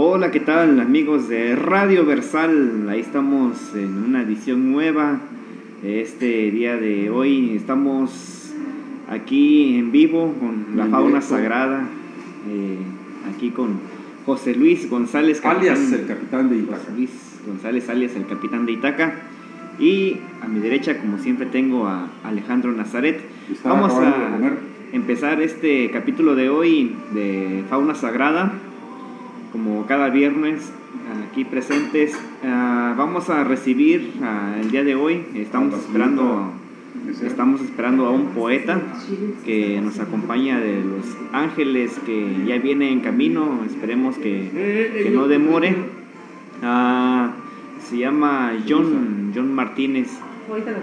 Hola, ¿qué tal amigos de Radio Versal? Ahí estamos en una edición nueva. Este día de hoy estamos aquí en vivo con la fauna sagrada, eh, aquí con José Luis González, alias el capitán de Itaca. José Luis González, alias el capitán de Itaca. Y a mi derecha, como siempre, tengo a Alejandro Nazaret. Vamos a empezar este capítulo de hoy de Fauna Sagrada. Como cada viernes, aquí presentes, ah, vamos a recibir ah, el día de hoy. Estamos esperando, estamos esperando a un poeta que nos acompaña de Los Ángeles, que ya viene en camino. Esperemos que, que no demore. Ah, se llama John, John Martínez.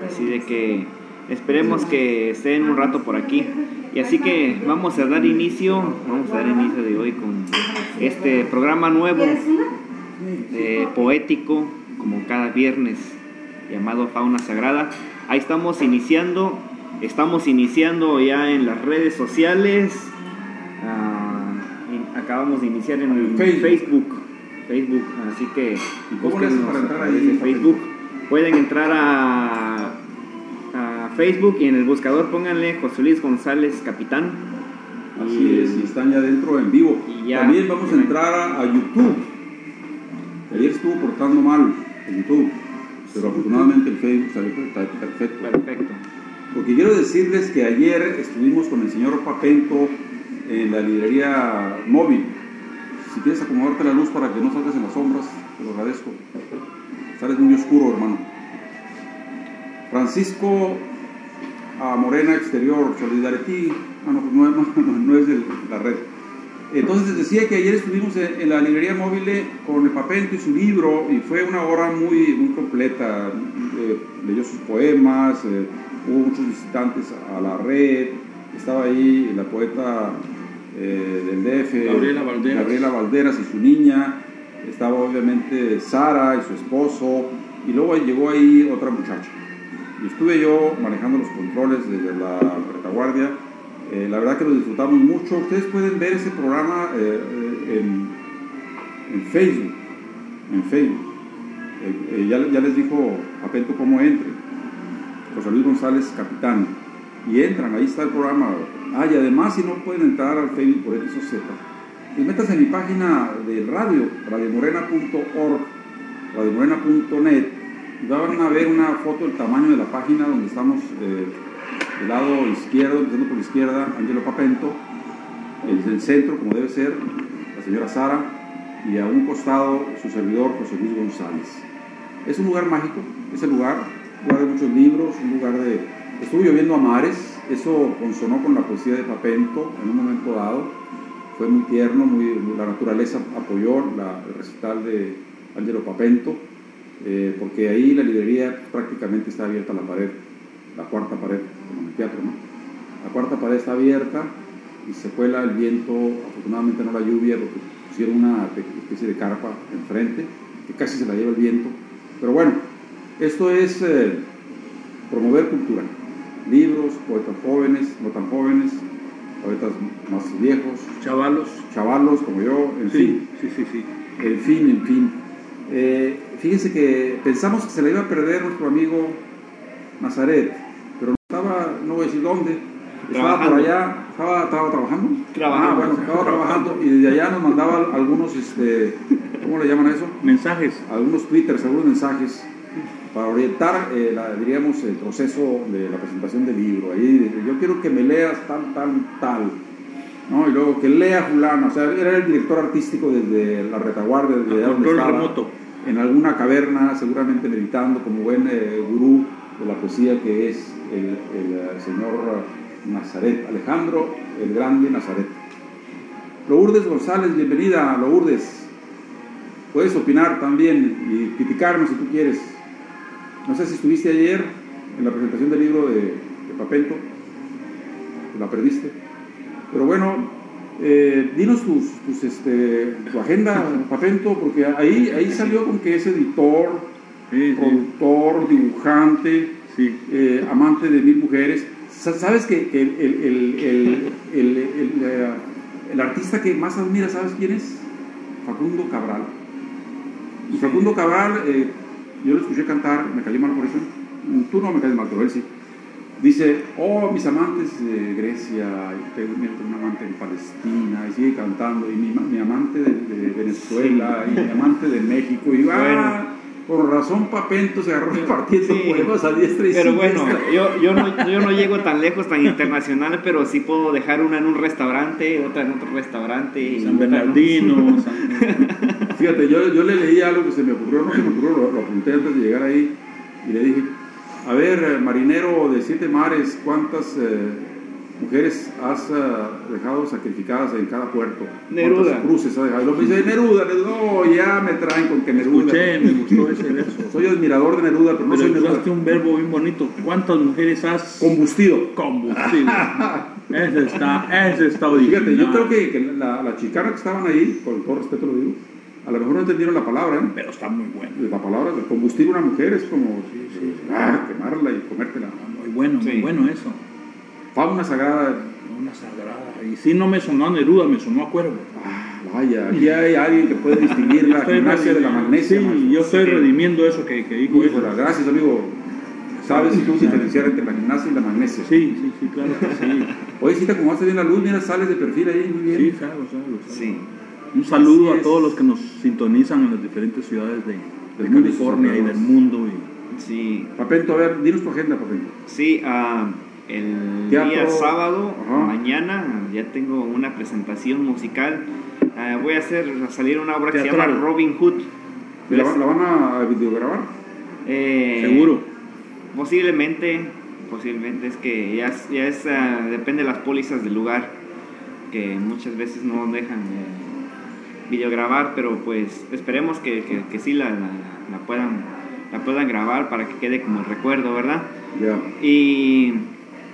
Así de que esperemos que estén un rato por aquí. Y así que vamos a dar inicio, vamos a dar inicio de hoy con este programa nuevo, eh, poético, como cada viernes, llamado Fauna Sagrada. Ahí estamos iniciando, estamos iniciando ya en las redes sociales. Ah, acabamos de iniciar en el Facebook Facebook, así que búsquenos ahí, Facebook. Pueden entrar a, Facebook y en el buscador pónganle José Luis González Capitán. Así es, y están ya dentro en vivo. También vamos a entrar a, YouTube. Ayer estuvo portando mal en YouTube, pero afortunadamente el Facebook salió perfecto. Perfecto. Porque quiero decirles que ayer estuvimos con el señor Papento en la librería móvil si quieres acomodarte la luz para que no salgas en las sombras, te lo agradezco. Sales muy oscuro, hermano. Francisco a Morena Exterior, Solidarity, ah, no, no, no, es de la red. Entonces decía que ayer estuvimos en, la librería móvil con el Papento y su libro y fue una hora muy, muy completa. Eh, leyó sus poemas, eh, hubo muchos visitantes a la red, estaba ahí la poeta eh, del DF, Gabriela Valderas. y su niña, estaba obviamente Sara y su esposo, y luego llegó ahí otra muchacha. Y estuve yo manejando los controles desde la retaguardia. Eh, la verdad que lo disfrutamos mucho. Ustedes pueden ver ese programa eh, en, en, Facebook. En Facebook. Ya, les dijo Apento cómo entre. José Luis González, capitán. Y entran, ahí está el programa Ah, y además si no pueden entrar al Facebook por X o Z, pues métanse en mi página de radio, radiomorena.org, radiomorena.net, y van a ver una foto del tamaño de la página donde estamos eh, del lado izquierdo, empezando por la izquierda, Angelo Papento, el del centro, como debe ser, la señora Sara, y a un costado su servidor José Luis González. Es un lugar mágico, es el lugar, un lugar de muchos libros, un lugar de... Estuve lloviendo a mares, eso consonó con la poesía de Papento en un momento dado. Fue muy tierno, muy, la naturaleza apoyó el recital de Angelo Papento, eh, porque ahí la librería prácticamente está abierta la pared, la cuarta pared, como en el teatro, ¿no? La cuarta pared está abierta y se cuela el viento, afortunadamente no la lluvia, porque pusieron una especie de carpa enfrente, que casi se la lleva el viento. Pero bueno, esto es eh, promover cultura libros, poetas jóvenes, no tan jóvenes, poetas más viejos. Chavalos. Chavalos como yo, en fin. Sí, sí, sí. En fin, en fin. Eh, fíjense que pensamos que se le iba a perder nuestro amigo Nazaret, pero estaba, no voy a decir dónde, estaba por allá, estaba, estaba trabajando. Trabajando. Ah, bueno, estaba trabajando y desde allá nos mandaba algunos, este, ¿cómo le llaman a eso? Mensajes. Algunos twitters, algunos mensajes para orientar, eh, diríamos, el proceso de la presentación del libro. Ahí yo quiero que me leas tal, tal, tal. ¿no? Y luego que lea fulano, o sea, era el director artístico desde la retaguardia, desde donde estaba, remoto. En alguna caverna, seguramente meditando como buen eh, gurú de la poesía que es el, eh, señor Nazaret, Alejandro el Grande Nazaret. Lourdes González, bienvenida, Lourdes. Puedes opinar también y criticarnos si tú quieres. No sé si estuviste ayer en la presentación del libro de, Papento, la perdiste. Pero bueno, eh, dinos tus, este, tu agenda, Papento, porque ahí, ahí salió con que es editor, productor, dibujante, eh, amante de mil mujeres. ¿Sabes que, el, el, artista que más admira, ¿sabes quién es? Facundo Cabral. Y Facundo Cabral, eh, yo lo escuché cantar, me cayó mal por eso. Tú no me caes mal, pero él sí. Dice, oh, mis amantes de Grecia, y tengo un amante en Palestina, y sigue cantando, y mi, mi amante de, Venezuela, y mi amante de México, y va por razón Papento se agarró repartiendo sí, poemas a diestra y Pero bueno, yo, yo, no, yo no llego tan lejos, tan internacional, pero sí puedo dejar una en un restaurante, otra en otro restaurante. Y San Bernardino. Fíjate, yo, yo le leí algo que se me ocurrió, no se me ocurrió, lo, lo apunté antes de llegar ahí, y le dije, a ver, eh, marinero de siete mares, ¿cuántas eh, mujeres has eh, dejado sacrificadas en cada puerto? Neruda. ¿Cuántas cruces has dejado? Y lo dice Neruda, no, ya me traen con que Neruda. Escuché, me gustó ese verso. Soy admirador de Neruda, pero no pero soy Neruda. un verbo bien bonito. ¿Cuántas mujeres has combustido? Combustido. ese está, ese está original. Fíjate, yo creo que, que la, la chicana que estaban ahí, con todo respeto lo digo, a lo mejor no entendieron la palabra, ¿eh? pero está muy bueno. La palabra de combustible una mujer es como sí, sí, ah, quemarla y comértela. Muy bueno, muy bueno eso. Fauna sagrada. Fauna sagrada. Y si no me sonó a Neruda, me sonó a Cuervo. Ah, vaya, aquí hay alguien que puede distinguir la gimnasia de la magnesia. Sí, yo estoy redimiendo eso que, que dijo. Híjole, gracias, amigo. ¿Sabes si tú diferenciar entre la gimnasia y la magnesia? Sí, sí, sí, claro que sí. Oye, si te acomodaste bien la luz, mira, sales de perfil ahí, muy bien. Sí, salgo, salgo. salgo. Sí. Un saludo a todos los que nos sintonizan en las diferentes ciudades de, de California y del mundo. Y... Sí. Papento, a ver, dinos tu agenda, Papento. Sí, uh, el Teatro. día sábado, Ajá. mañana, ya tengo una presentación musical. Uh, voy a hacer a salir una obra que se llama Robin Hood. ¿La, van- la van a videograbar? Eh, Seguro. Posiblemente, posiblemente es que ya, ya es, ah, depende de las pólizas del lugar, que muchas veces no dejan eh, videograbar, pero pues esperemos que, que, que sí la, la, la puedan, la puedan grabar para que quede como el recuerdo, ¿verdad? Y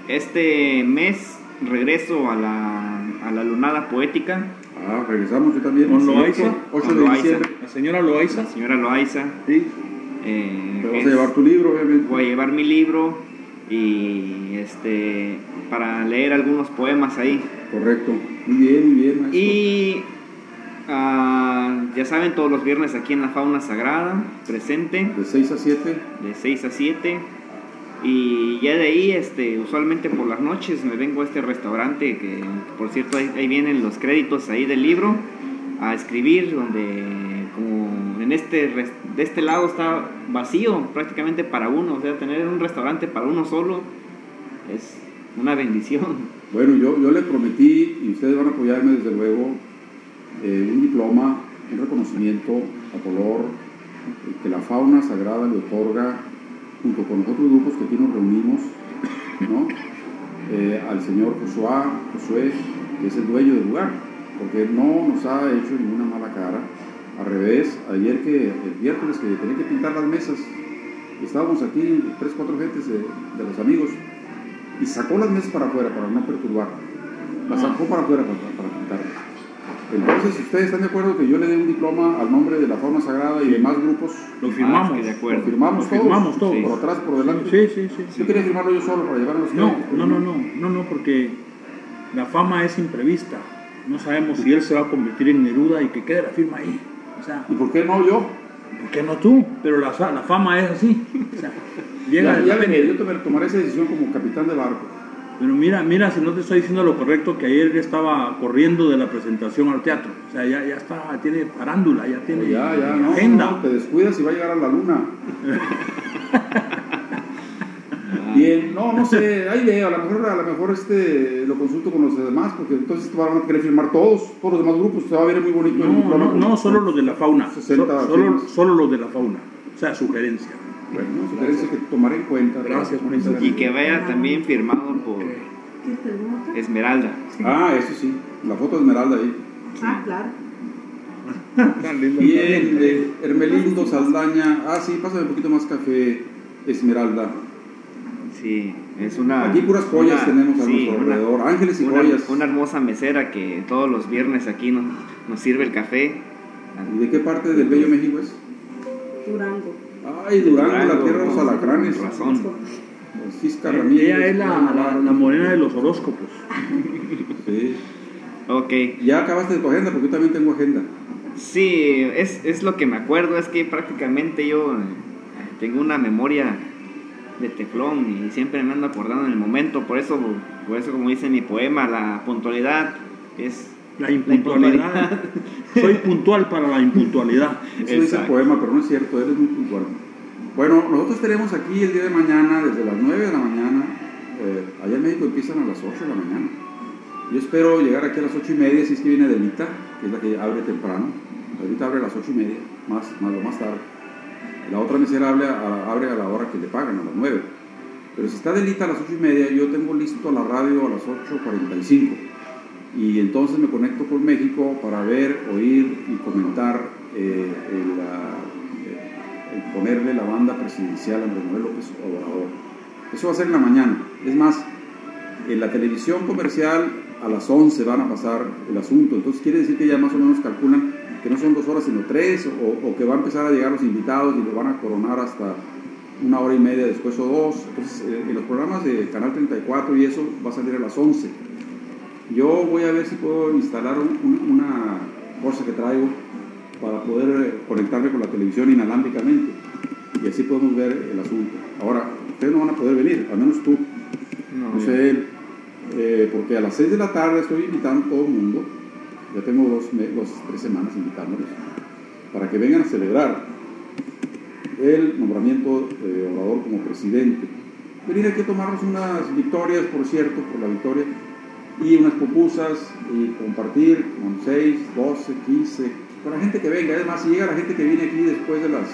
este mes regreso a la, a la lunada poética, Ah, regresamos yo también. Con Loaiza. 8 Con de Loaiza. diciembre. La señora Loaiza. la señora Loaiza. Sí. eh, Te vas a llevar tu libro, obviamente. voy a llevar mi libro y este para leer algunos poemas ahí Correcto. Muy bien, muy bien, maestro. y ah, ya saben todos los viernes aquí en la fauna sagrada presente. De 6 a 7. de 6 a 7 y ya de ahí este usualmente por las noches me vengo a este restaurante que por cierto ahí, ahí vienen los créditos ahí del libro a escribir donde como en este de este lado está vacío prácticamente para uno o sea tener un restaurante para uno solo es una bendición. Bueno, yo, yo le prometí, y ustedes van a apoyarme desde luego, eh, un diploma, un reconocimiento a color que la fauna sagrada le otorga, junto con los otros grupos que aquí nos reunimos, ¿no? Eh, al señor Josué, Josué, que es el dueño del lugar, porque no nos ha hecho ninguna mala cara. Al revés, ayer que el miércoles que tenía que pintar las mesas, estábamos aquí, tres, cuatro gentes de, de los amigos, y sacó las mesas para afuera para no perturbar. Las sacó para afuera para, para pintar. Entonces, si ustedes están de acuerdo que yo le dé un diploma al nombre de la fauna sagrada y demás grupos, Lo firmamos. Ah, sí, de acuerdo. lo firmamos Lo todos, firmamos todos. por atrás, por delante. Sí, sí, sí. Yo quería firmarlo yo solo para llevar a los No, no, no, no, no, no, porque la fama es imprevista. No sabemos si él se va a convertir en Neruda y que quede la firma ahí. O sea, ¿Y por qué no yo? ¿por qué no tú? Pero la, la fama es así. O sea, llega Ya, de ya veré, yo tomaré, tomaré esa decisión como capitán del barco. Pero mira, mira, si no te estoy diciendo lo correcto, que ayer ya estaba corriendo de la presentación al teatro. O sea, ya, ya está, tiene parándula, ya tiene Ya, ya, no, agenda. no, te descuidas y va a llegar a la luna. Bien, no, no sé, ahí veo, a lo mejor, a lo mejor este, lo consulto con los demás, porque entonces van a querer firmar todos, todos los demás grupos, se va a ver muy bonito No, no, solo los de la fauna. 60 So- solo, solo los de la fauna. O sea, sugerencia. Bueno, sugerencia que tomaré en cuenta. Gracias, por y que vaya también firmado Esmeralda Ah, eso sí, la foto de Esmeralda ahí. Ah, claro. Bien, de Hermelindo Saldaña. Ah, sí, pásame un poquito más café, Esmeralda. sí es una Aquí puras joyas una- tenemos a sí, nuestro una- alrededor, ángeles y una, joyas. una hermosa mesera que todos los viernes aquí nos, nos sirve el café. ¿Y de qué parte del Bello México es? Durango. Ay, Durango, la tierra de los alacranes. razón. Francisca Ramírez. Ella es la, la, la morena de los horóscopos. Sí. Ok, Ya acabaste de tu agenda, porque yo también tengo agenda. Sí, es, es lo que me acuerdo, es que prácticamente yo tengo una memoria de teflón y siempre me ando acordando en el momento, por eso, por eso como dice mi poema, la puntualidad es la impuntualidad. Soy puntual para la impuntualidad. Eso dice el poema, pero no es cierto, él es muy puntual. Bueno, nosotros tenemos aquí el día de mañana, desde las 9 de la mañana, eh, allá en México empiezan a las 8 de la mañana. Yo espero llegar aquí a las 8 y media, si es que viene Delita, que es la que abre temprano. Delita abre a las 8 y media, más, más más tarde. La otra mesera abre a, la hora que le pagan, a las 9. Pero si está Delita a las 8 y media, yo tengo listo la radio a las 8.45. Y entonces me conecto con México para ver, oír y comentar eh, el, ponerle la banda presidencial a Andrés Manuel López Obrador. Eso va a ser en la mañana. Es más, en la televisión comercial a las 11 van a pasar el asunto. Entonces quiere decir que ya más o menos calculan que no son dos horas sino tres, o, que va a empezar a llegar los invitados y lo van a coronar hasta una hora y media después o dos. Entonces eh, en los programas de Canal 34 y eso va a salir a las 11. Yo voy a ver si puedo instalar un, una cosa que traigo para poder eh, conectarme con la televisión inalámbricamente y así podemos ver el asunto. Ahora, ustedes no van a poder venir, al menos tú. No, no sé, eh, porque a las 6 de la tarde estoy invitando a todo el mundo, ya tengo dos, dos, tres semanas invitándoles, para que vengan a celebrar el nombramiento de Obrador como presidente. Venir aquí a tomarnos unas victorias, por cierto, por la victoria, y unas pupusas, y compartir con 6, 12, 15, con la gente que venga. Además, si llega la gente que viene aquí después de las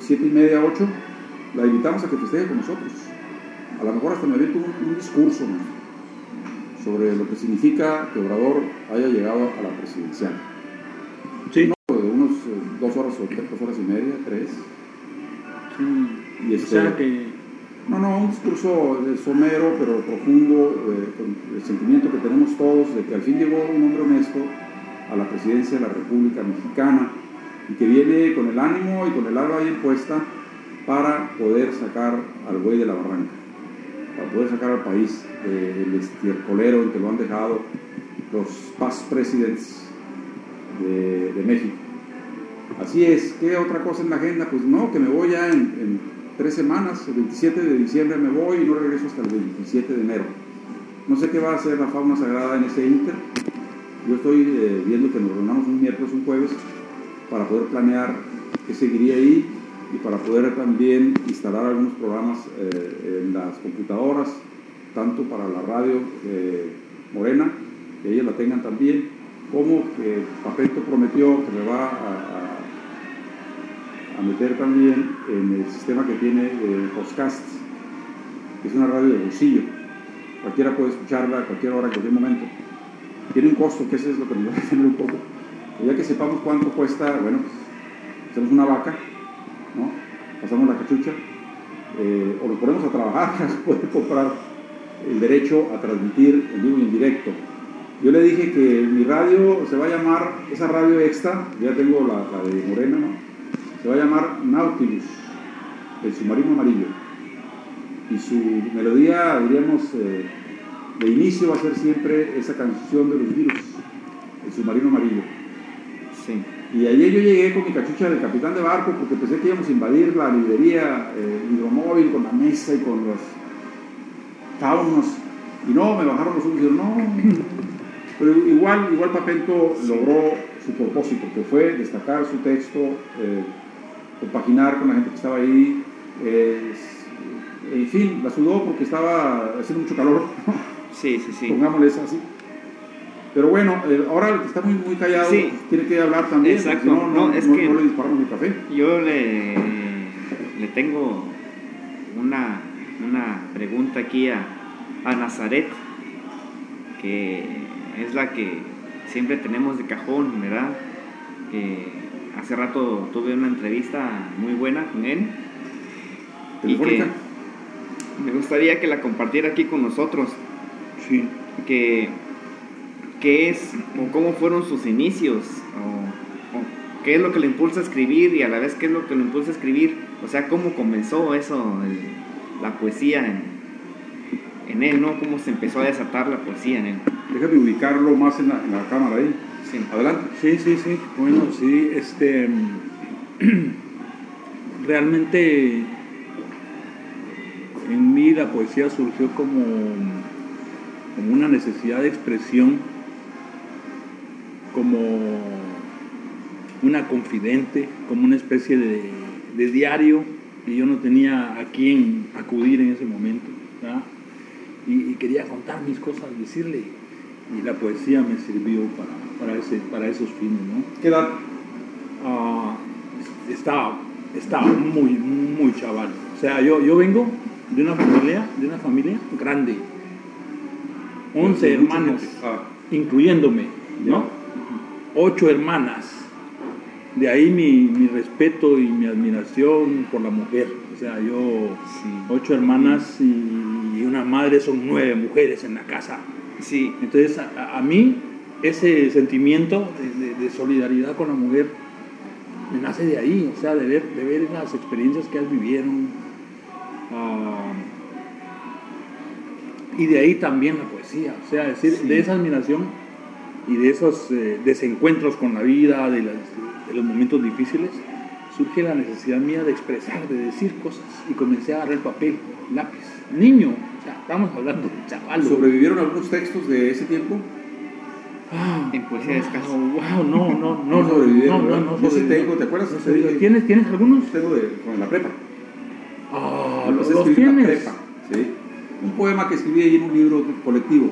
7 y media, 8, la invitamos a que festeje con nosotros a lo mejor hasta me aviento un, un discurso ¿no? sobre lo que significa que Obrador haya llegado a la presidencial. Sí. ¿No? De unos eh, dos horas o tres, dos horas y media, tres. Sí. Y este, o sea que... No, no, un discurso somero pero profundo, eh, con el sentimiento que tenemos todos de que al fin llegó un hombre honesto a la presidencia de la República Mexicana y que viene con el ánimo y con el alma bien puesta para poder sacar al güey de la barranca para poder sacar al país del estiercolero en que lo han dejado los past presidents de, de, México. Así es, ¿qué otra cosa en la agenda? Pues no, que me voy ya en, en, tres semanas, el 27 de diciembre me voy y no regreso hasta el 27 de enero. No sé qué va a hacer la fauna sagrada en ese inter. Yo estoy eh, viendo que nos reunamos un miércoles, un jueves, para poder planear qué seguiría ahí y para poder también instalar algunos programas eh, en las computadoras, tanto para la radio eh, Morena, que ellos la tengan también, como que Papento prometió que me va a, meter también en el sistema que tiene de podcast, que es una radio de bolsillo. Cualquiera puede escucharla a cualquier hora, en cualquier momento. Tiene un costo, que eso es lo que nos va a tener un poco. Ya que sepamos cuánto cuesta, bueno, hacemos una vaca ¿no? pasamos la cachucha, eh, o nos ponemos a trabajar poder comprar el derecho a transmitir en vivo y en directo. Yo le dije que mi radio se va a llamar, esa radio extra, ya tengo la, la de Morena, ¿no? se va a llamar Nautilus, el submarino amarillo. Y su melodía, diríamos, eh, de inicio va a ser siempre esa canción de los virus, el submarino amarillo. Sí. Y ayer yo llegué con mi cachucha del capitán de barco porque pensé que íbamos a invadir la librería eh, hidromóvil con la mesa y con los faunos. Y no, me bajaron los ojos y dijeron, no. Pero igual, igual Papento logró su propósito, que fue destacar su texto, eh, compaginar con la gente que estaba ahí. Eh, en fin, la sudó porque estaba haciendo mucho calor. Sí, sí, sí. Pongámosle eso así. Pero bueno, eh, ahora el que está muy, muy callado Sí. tiene que hablar también. Exacto. Si no, no, No, es no- que- no le disparamos el café. Yo le, le tengo una, una pregunta aquí a, a Nazaret, que es la que siempre tenemos de cajón, ¿verdad? Que hace rato tuve una entrevista muy buena con él y que me gustaría que la compartiera aquí con nosotros. Sí. que qué es o cómo fueron sus inicios o, o qué es lo que le impulsa a escribir y a la vez qué es lo que le impulsa a escribir o sea cómo comenzó eso el- la poesía en, en él no cómo se empezó a desatar la poesía en él Déjame ubicarlo más en la, en la cámara ahí. Sí. Adelante. Sí, sí, sí. Bueno, sí, este. realmente en mí la poesía surgió como, como una necesidad de expresión, como una confidente, como una especie de, de diario y yo no tenía a quién acudir en ese momento. Y, quería contar mis cosas, decirle, y la poesía me sirvió para, para, ese, para esos fines. ¿no? ¿Qué edad? Ah, estaba, estaba muy, muy chaval. O sea, yo, yo vengo de una familia, de una familia grande. 11 hermanos, incluyéndome, ¿no? Ocho hermanas de ahí mi, respeto y mi admiración por la mujer. O sea, yo, ocho hermanas y, una madre son nueve mujeres en la casa. Sí. Entonces, a, mí, ese sentimiento de, solidaridad con la mujer me nace de ahí, o sea, de ver, de ver las experiencias que ellas vivieron. Ah, y de ahí también la poesía, o sea, decir, de esa admiración y de esos eh, desencuentros con la vida, de las, los momentos difíciles, surge la necesidad mía de expresar, de decir cosas. Y comencé a agarrar papel, lápiz. Niño, o sea, estamos hablando de chaval. ¿Sobrevivieron algunos textos de ese tiempo? Ah, en poesía de escaso. Wow, no, no, no. No sobrevivieron. No, no, no. Yo sí tengo, ¿te acuerdas? ¿Tienes, ¿Tienes algunos? Tengo de, con la prepa. Ah, los, los tienes. Prepa, sí. Un poema que escribí ahí en un libro colectivo.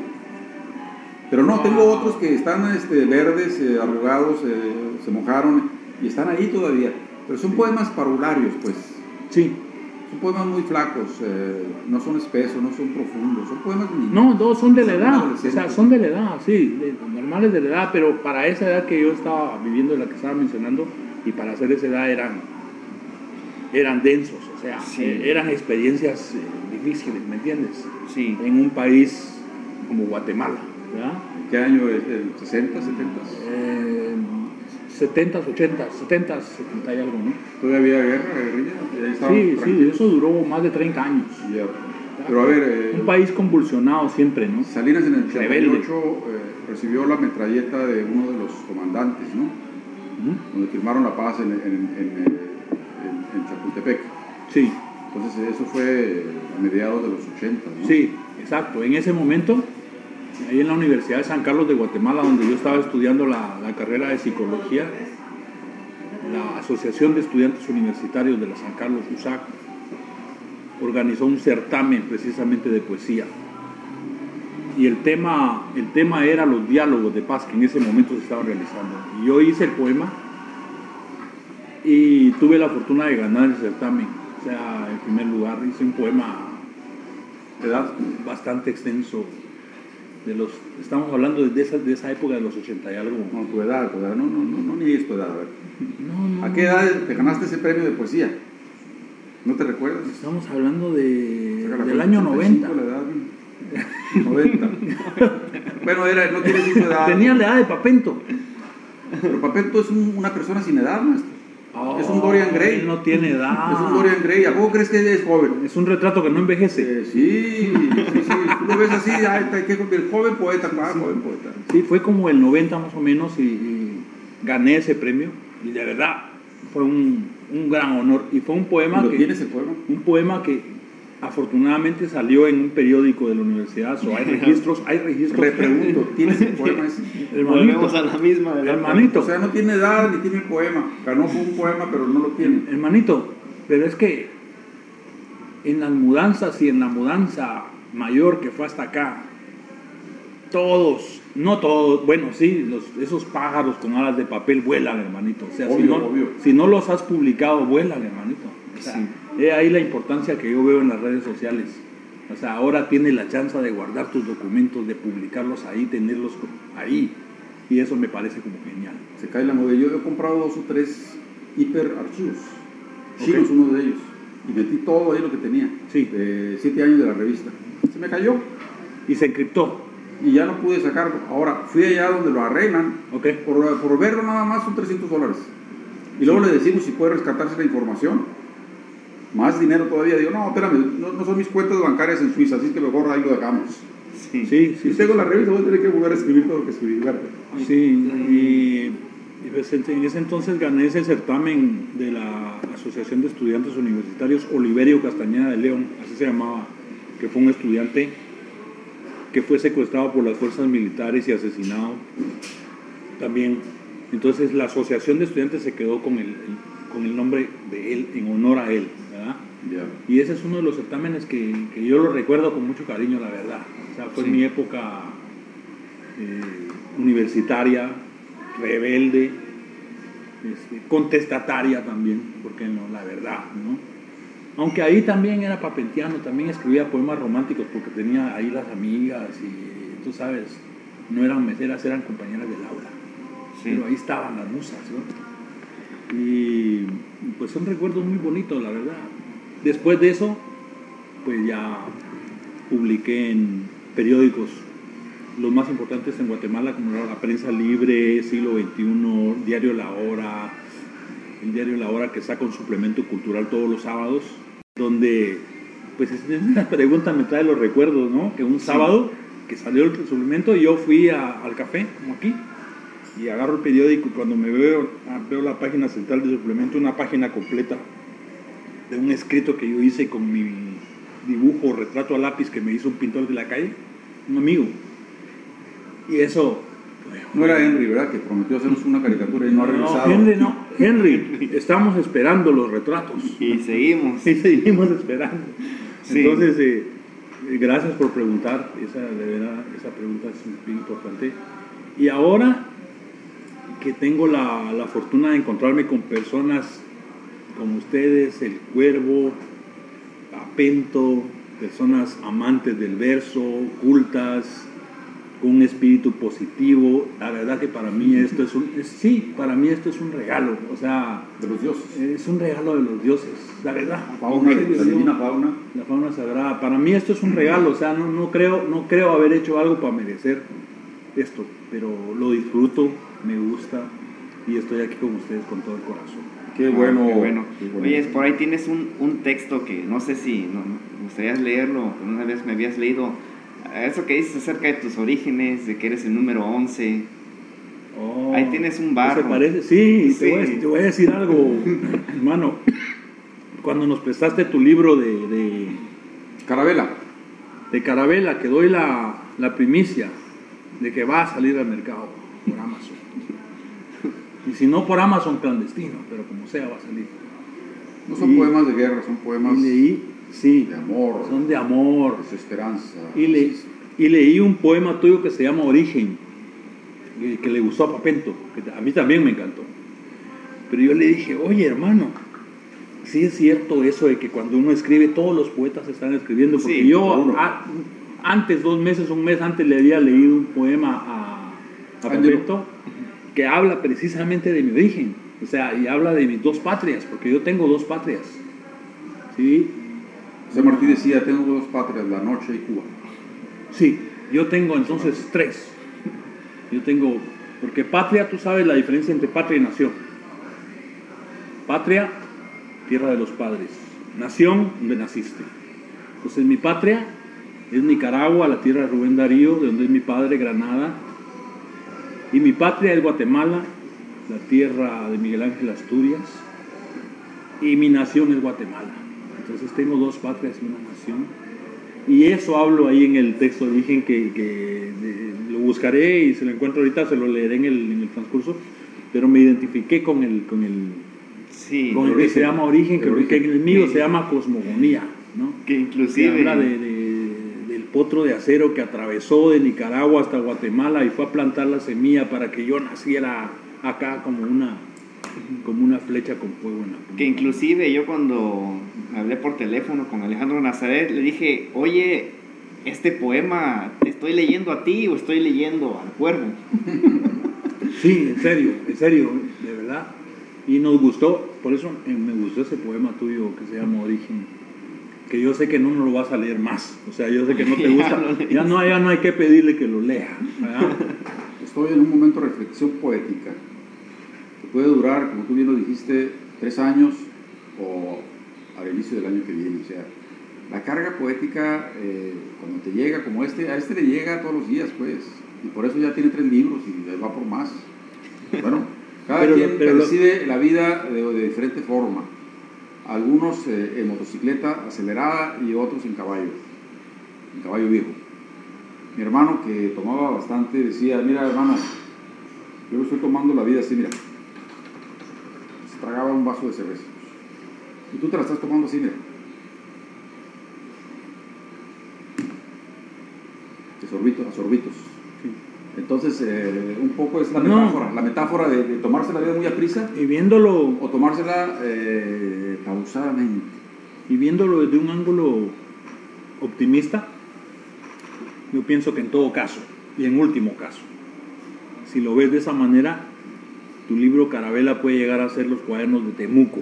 Pero no, tengo otros que están este, verdes, eh, arrugados, eh, se mojaron y están ahí todavía. Pero son poemas parularios, pues. Sí. Son poemas muy flacos, eh, no son espesos, no son profundos, son poemas... No, dos son de la edad, o sea, son de la edad, sí, normales de la edad, pero para esa edad que yo estaba viviendo, la que estaba mencionando, y para hacer esa edad eran, eran densos, o sea, eran experiencias difíciles, ¿me entiendes? Sí. En un país como Guatemala. ¿En qué año es? ¿El 60, 70? Eh, 70, 80, 70, 70 y algo, ¿no? ¿Todavía había guerra, guerrilla? Sí, sí, eso duró más de 30 años. Pero a ver... Eh, un país convulsionado siempre, ¿no? Salinas en el 88 eh, recibió la metralleta de uno de los comandantes, ¿no? Donde firmaron la paz en, en, en, en, Chapultepec. Sí. Entonces eso fue a mediados de los 80, ¿no? Sí, exacto. En ese momento ahí en la Universidad de San Carlos de Guatemala, donde yo estaba estudiando la, carrera de psicología, la Asociación de Estudiantes Universitarios de la San Carlos USAC organizó un certamen precisamente de poesía. Y el tema, el tema era los diálogos de paz que en ese momento se estaban realizando. Y yo hice el poema y tuve la fortuna de ganar el certamen. O sea, en primer lugar hice un poema bastante extenso de los, estamos hablando de esa, de esa época de los 80 y algo. No, tu edad, tu edad, no, no, no, no ni es tu edad, a ver. ¿A qué edad te ganaste ese premio de poesía? ¿No te recuerdas? Estamos hablando de, del año 90. La edad, 90. bueno, era, no tienes edad. Tenía la edad de Papento. Pero Papento es una persona sin edad, maestro es un Dorian Gray. no tiene edad. Es un Dorian Gray. ¿A poco crees que es joven? Es un retrato que no envejece. Eh, sí, sí, sí. Tú lo ves así, el joven poeta, joven poeta. Sí, fue como el 90 más o menos y, gané ese premio. Y de verdad, fue un, un gran honor. Y fue un poema ¿Lo que. tienes el poema? Un poema que afortunadamente salió en un periódico de la universidad, o hay registros, hay registros. Repregunto, ¿tienes el poema ese? Hermanito, a la misma. Hermanito. O sea, no tiene edad ni tiene el poema. Ganó un poema, pero no lo tiene. Hermanito, pero es que en las mudanzas y en la mudanza mayor que fue hasta acá, todos, no todos, bueno, sí, los, esos pájaros con alas de papel vuelan, hermanito. O sea, si, no, si no los has publicado, vuelan, hermanito. O sea, es ahí la importancia que yo veo en las redes sociales. O sea, ahora tienes la chance de guardar tus documentos, de publicarlos ahí, tenerlos ahí. Y eso me parece como genial. Se cae la moda. Yo he comprado dos o tres hiperarchivos. Sí, es uno de ellos. Y metí todo ahí lo que tenía. Sí. De siete años de la revista. Se me cayó. Y se encriptó. Y ya no pude sacarlo. Ahora, fui allá donde lo arreglan. Okay. Por, por verlo nada más son 300 dólares. Y luego le decimos si puede rescatarse la información más dinero todavía. Digo, no, espérame, no, son mis cuentas bancarias en Suiza, así que mejor ahí lo dejamos. Sí, sí. Si tengo la revista, voy a tener que volver a escribir todo lo que escribí. Sí, y, y pues en en ese entonces gané ese certamen de la Asociación de Estudiantes Universitarios Oliverio Castañeda de León, así se llamaba, que fue un estudiante que fue secuestrado por las fuerzas militares y asesinado también. Entonces la Asociación de Estudiantes se quedó con el, el- con el nombre de él, en honor a él, Y ese es uno de los certámenes que, que yo lo recuerdo con mucho cariño, la verdad. O sea, fue Sí. mi época eh, universitaria, rebelde, este, contestataria también, porque no, la verdad, ¿no? Aunque ahí también era papentiano, también escribía poemas románticos porque tenía ahí las amigas y tú sabes, no eran meseras, eran compañeras del aula. Sí. Pero ahí estaban las musas, ¿no? Y pues son recuerdos muy bonitos, la verdad. Después de eso, pues ya publiqué en periódicos los más importantes en Guatemala, como la Prensa Libre, Siglo XXI, Diario La Hora, el Diario La Hora que saca un suplemento cultural todos los sábados, donde, pues es una pregunta me trae los recuerdos, ¿no? Que un sábado que salió el suplemento, yo fui a- al café, como aquí, y agarro el periódico y cuando me veo, ah, veo la página central del suplemento, una página completa de un escrito que yo hice con mi dibujo, retrato a lápiz que me hizo un pintor de la calle, un amigo. Y eso... No era Henry, ¿verdad? Que prometió hacernos una caricatura y no ha regresado. No, Henry, no. Henry, estamos esperando los retratos. Y seguimos. Y seguimos esperando. Sí. Entonces, eh, eh, gracias por preguntar. Esa, de verdad, esa pregunta es bien importante. Y ahora que tengo la, la fortuna de encontrarme con personas como ustedes, el cuervo, Apento, personas amantes del verso, cultas, con un espíritu positivo, la verdad que para mí esto es un, es- sí, para mí esto es un regalo, o sea, De los dioses. es un regalo de los dioses, la verdad. Fauna, En serio, la divina fauna. la fauna sagrada. Para mí esto es un regalo, o sea, no, no, creo, no creo haber hecho algo para merecer esto, pero lo disfruto, me gusta y estoy aquí con ustedes con todo el corazón. Qué Ah, bueno. qué bueno. qué bueno. Oye, por ahí tienes un, un texto que no sé si no, no, me gustaría leerlo, pero una vez me habías leído eso que dices acerca de tus orígenes, de que eres el número 11. Oh, Ahí tienes un ¿qué barro. ¿Se parece? Sí, Sí. Te, voy a, te voy a decir algo, hermano. Cuando nos prestaste tu libro de, de, Carabela. de Carabela, que doy la, la primicia de que va a salir al mercado por Amazon. Y si no por Amazon clandestino, pero como sea va a salir. No son Y- poemas de guerra, son poemas leí, sí, de amor, son de amor. desesperanza. Y, le- y leí un poema tuyo que se llama Origen, que, que le gustó a Papento, que a mí también me encantó. Pero yo le dije, oye hermano, sí es cierto eso de que cuando uno escribe, todos los poetas están escribiendo, porque Sí, yo a- antes, dos meses, un mes antes, le había leído un poema a, a. Papento que habla precisamente de mi origen, o sea, y habla de mis dos patrias, porque yo tengo dos patrias. ¿Sí? José Martí decía, tengo dos patrias, la noche y Cuba. Sí, yo tengo entonces tres. Yo tengo, porque patria, tú sabes la diferencia entre patria y nación. Patria, tierra de los padres. Nación, donde naciste. Entonces mi patria es Nicaragua, la tierra de Rubén Darío, de donde es mi padre, Granada. Y mi patria es Guatemala, la tierra de Miguel Ángel Asturias. Y mi nación es Guatemala. Entonces tengo dos patrias y una nación. Y eso hablo ahí en el texto de origen que, que, de- lo buscaré y se lo encuentro ahorita, se lo leeré en el, en el transcurso. Pero me identifiqué con el, con el, Sí, con el que origen. se llama origen, que, El origen. que el mío Sí. se llama cosmogonía, ¿no? que Que inclusive habla de, de- potro de acero que atravesó de Nicaragua hasta Guatemala y fue a plantar la semilla para que yo naciera acá como una, como una flecha con fuego en la punta. que inclusive yo cuando hablé por teléfono con Alejandro Nazaret le dije, oye, este poema, ¿te estoy leyendo a ti o estoy leyendo al cuervo? Sí, en serio, en serio, de verdad. Y nos gustó, por eso me gustó ese poema tuyo que se llama Origen. Que yo sé que no nos lo vas a leer más. O sea, yo sé que no te gusta. Ya no, ya no hay que pedirle que lo lea. ¿verdad? Estoy en un momento de reflexión poética que puede durar, como tú bien lo dijiste, tres años o al inicio del año que viene. O sea, la carga poética, eh, cuando te llega como este, a este le llega todos los días, pues, y por eso ya tiene tres libros y va por más. Bueno, cada Pero- quien pero lo- percibe la vida de, de diferente forma. Algunos eh, en motocicleta acelerada y otros en caballo, en caballo viejo. Mi hermano que tomaba bastante decía, mira hermano, yo estoy tomando la vida así, mira. Se tragaba un vaso de cerveza. Y tú te la estás tomando así, mira. De sorbito, a sorbitos. Entonces, eh, un poco es la No. metáfora, la metáfora de, de tomarse la vida muy a prisa Y viéndolo, o tomársela eh, pausadamente. y viéndolo desde un ángulo optimista, yo pienso que en todo caso, y en último caso, si lo ves de esa manera, tu libro Carabela puede llegar a ser los cuadernos de Temuco.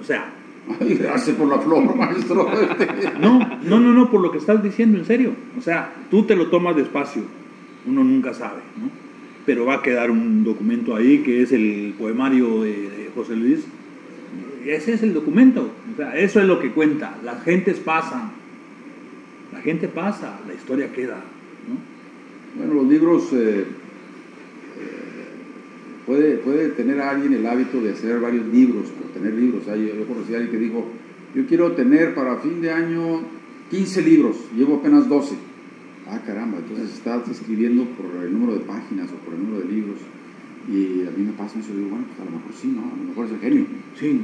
O sea, Ay, gracias por la flor, maestro. no, no, no, no, por lo que estás diciendo, en serio. O sea, tú te lo tomas despacio, uno nunca sabe, ¿no? Pero va a quedar un documento ahí que es el poemario de, José Luis. Ese es el documento, o sea, eso es lo que cuenta. Las gentes pasan, la gente pasa, la historia queda, ¿no? Bueno, los libros eh, eh, puede, puede tener a alguien el hábito de hacer varios libros, por tener libros. Yo conocí a alguien que dijo, yo quiero tener para fin de año 15 libros, llevo apenas 12. Ah, caramba, entonces estás escribiendo por el número de páginas o por el número de libros. Y a mí me pasa eso, digo, bueno, pues a lo mejor sí, ¿no? A lo mejor es el genio. Sí,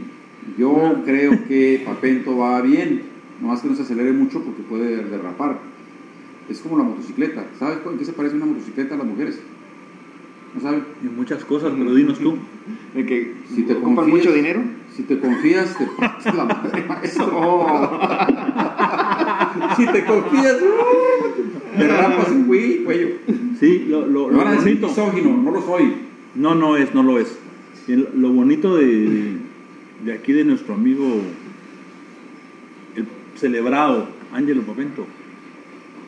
Yo creo que Papento va bien, nomás que no se acelere mucho porque puede derrapar. Es como la motocicleta. ¿Sabes en qué se parece una motocicleta a las mujeres? ¿No saben? y muchas cosas, pero dinos tú. De que Si te ocupan confías- mucho dinero. Si te confías, te partes la madre, maestro. Oh. si te confías, te rapas el cui- cuello. Sí, lo, lo, Me lo van a decir bonito. misógino, no lo soy. No, no es, no lo es. Lo bonito de, de aquí de nuestro amigo, el celebrado Ángelo Papento,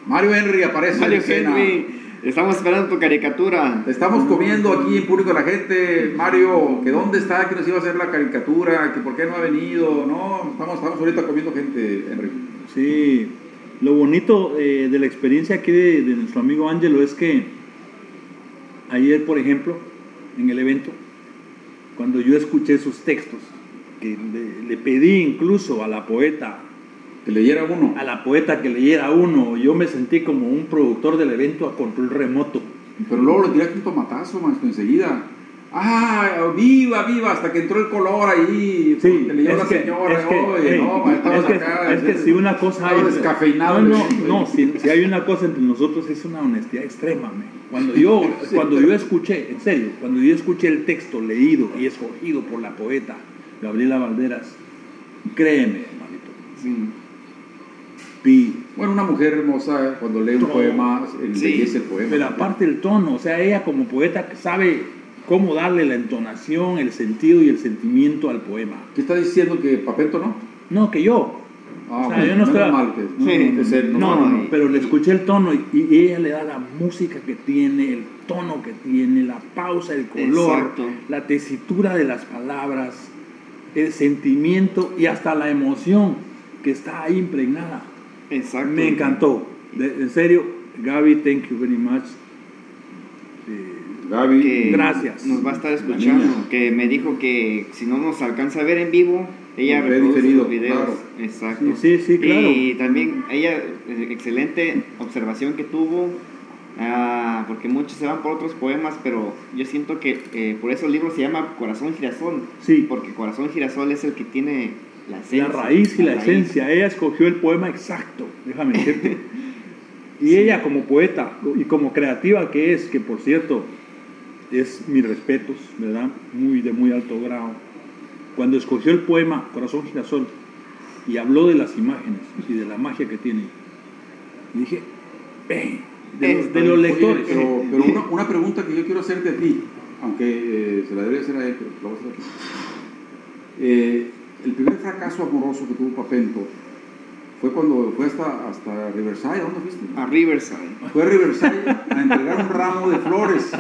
Mario Henry aparece Mario en escena. Henry, estamos esperando tu caricatura. Estamos comiendo aquí en público la gente, Mario, que dónde está, que nos iba a hacer la caricatura, que por qué no ha venido, no, estamos, estamos ahorita comiendo gente, Henry. Sí, lo bonito eh, de la experiencia aquí de, nuestro amigo Ángelo es que ayer, por ejemplo, en el evento, cuando yo escuché sus textos, que le, le pedí incluso a la poeta, Que leyera uno. a la poeta que leyera uno, yo me sentí como un productor del evento a control remoto. Pero luego le tiraste un tomatazo, maestro, enseguida. ¡Ah, viva, viva! Hasta que entró el color ahí. Sí, es la que- señora. es que, oye, hey, no, maestro, es que, acá, es que si una cosa hay- descafeinado. no, no, no, si, si hay una cosa entre nosotros es una honestidad extrema. me. Cuando yo, Sí. cuando yo escuché, en serio, cuando yo escuché el texto leído y escogido por la poeta Gabriela Valderas, créeme, hermanito, Sí. pi, Bueno, una mujer hermosa, cuando lee un No. poema, Sí. embellece el poema. pero aparte el tono, o sea, ella como poeta que sabe cómo darle la entonación, el sentido y el sentimiento al poema. ¿Qué está diciendo que Papento no? No, que yo, Ah, O sea, bueno, yo no menos estoy- mal que, Sí. que es él, No, no, No, no, pero le escuché el tono y, y ella le da la música que tiene, el tono que tiene, la pausa, el color, Exacto. la tesitura de las palabras, el sentimiento y hasta la emoción que está ahí impregnada. Exacto. Me encantó. De- en serio, Gaby, thank you very much. Gaby. que Gracias. Nos va a estar escuchando. Que me dijo que si no nos alcanza a ver en vivo, ella ve los videos. claro. Exacto. Sí, sí, sí, claro. Y también ella, eh, excelente observación que tuvo. ah, porque muchos se van por otros poemas, pero yo siento que eh, por eso el libro se llama Corazón Girasol. Sí. Porque Corazón Girasol es el que tiene la esencia. la raíz y la, raíz. esencia. Ella escogió el poema exacto, déjame decirte. Y ella como poeta y como creativa que es, que por cierto es mis respetos, ¿verdad? Muy de muy alto grado. Cuando escogió el poema Corazón Girasol y habló de las imágenes y de la magia que tiene, dije, "Ven, de, los, de los Oye, lectores. pero pero una, una pregunta que yo quiero hacerte a ti, aunque eh, se la debería hacer a él, pero la voy a hacer a ti. Eh, el primer fracaso amoroso que tuvo Papento fue cuando fue hasta, hasta Riverside. ¿Dónde fuiste? A Riverside. Fue a Riverside a entregar un ramo de flores.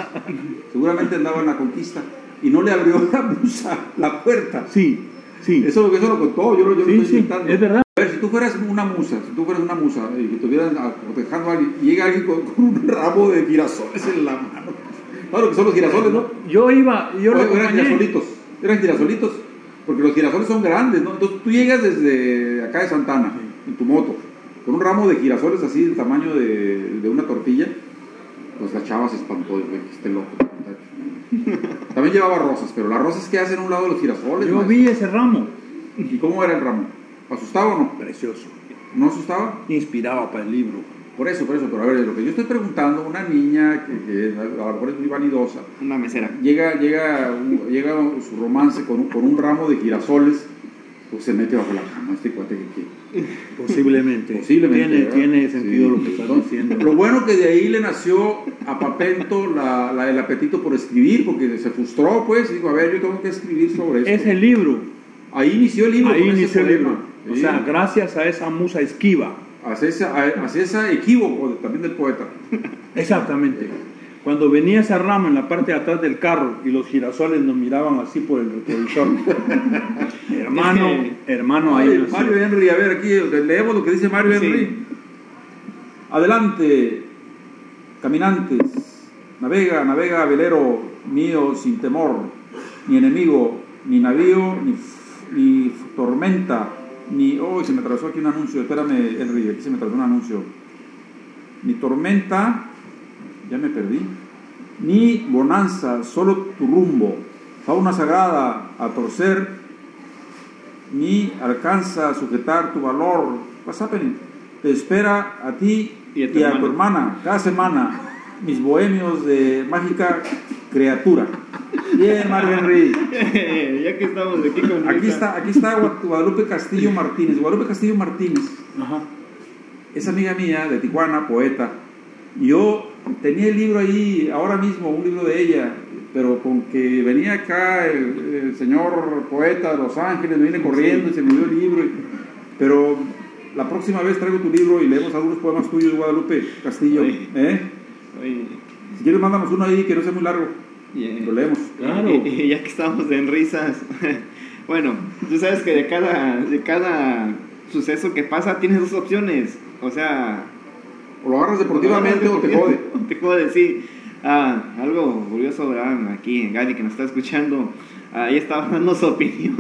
Seguramente andaba en la conquista. Y no le abrió la musa la puerta. Sí, sí, Eso, eso lo contó, yo, lo- yo lo estoy sí, inventando. es verdad. Fue ver, si tú fueras una musa, si tú fueras una musa y que estuvieras protejando a alguien, y llega alguien con, con un ramo de girasoles en la mano. Claro que son los girasoles, ¿no? Yo iba, yo O lo eran girasolitos, eran girasolitos, porque los girasoles son grandes, ¿no? Entonces tú llegas desde acá de Santana, en tu moto, con un ramo de girasoles así, del tamaño de, de una tortilla, pues la chava se espantó, dijo, "Ay, que esté loco. También llevaba rosas, pero las rosas que hacen a un lado de los girasoles. Yo maestro. vi ese ramo. ¿Y cómo era el ramo? ¿Asustaba o no? Precioso. ¿No asustaba? Inspiraba para el libro. Por eso, por eso, pero a ver, lo que yo estoy preguntando, una niña que, que a lo mejor es muy vanidosa, Una mesera. llega, llega, un- llega su romance con un, con un ramo de girasoles, pues se mete bajo la cama este cuate que quiere. Posiblemente. Posiblemente. Tiene, tiene sentido Sí. lo que estás diciendo. Lo bueno que de ahí le nació a Papento la, la- el apetito por escribir, porque se frustró, pues, y dijo, a ver, yo tengo que escribir sobre esto. Ese libro, Ahí inició el libro. ahí inició el libro. O Sí. sea, gracias a esa musa esquiva. hacia, ese, hacia ese equívoco también del poeta. Exactamente. Cuando venía ese ramo en la parte de atrás del carro y los girasoles nos miraban así por el retrovisor. hermano, hermano, ahí. Mario Henry, a ver, aquí leemos lo que dice Mario Sí. Henry. Adelante, caminantes, navega, navega, velero mío sin temor, ni enemigo, ni navío, ni, ni tormenta, ni. Oh, se me atravesó aquí un anuncio, espérame, Henry, aquí se me atravesó un anuncio. Ni tormenta, ya me perdí, ni bonanza, solo tu rumbo, fauna sagrada a torcer, ni alcanza a sujetar tu valor. What's happening? Te espera a ti Y y a tu a, tu hermana. cada semana, mis bohemios de mágica criatura. Bien, Mario Henry. ya que estamos aquí con Aquí está, aquí está Gua- Guadalupe Castillo Martínez. Guadalupe Castillo Martínez Ajá. es amiga mía de Tijuana, poeta. Yo tenía el libro ahí, ahora mismo, un libro de ella, pero con que venía acá el, el señor poeta de Los Ángeles, me viene corriendo y se me dio el libro. y- pero la próxima vez traigo tu libro y leemos algunos poemas tuyos, Guadalupe Castillo. Sí. ¿eh? Oye, Si quieres, mándanos uno ahí que no sea muy largo. y, eh, Lo leemos. Claro. y- y ya que estamos en risas, bueno, tú sabes que de cada, de cada suceso que pasa tienes dos opciones. O sea, O lo agarras deportivamente o te jode. Te jode, sí. Ah, algo curioso, ¿verdad? Aquí, Gadi, que nos está escuchando, ahí estaba dando su opinión.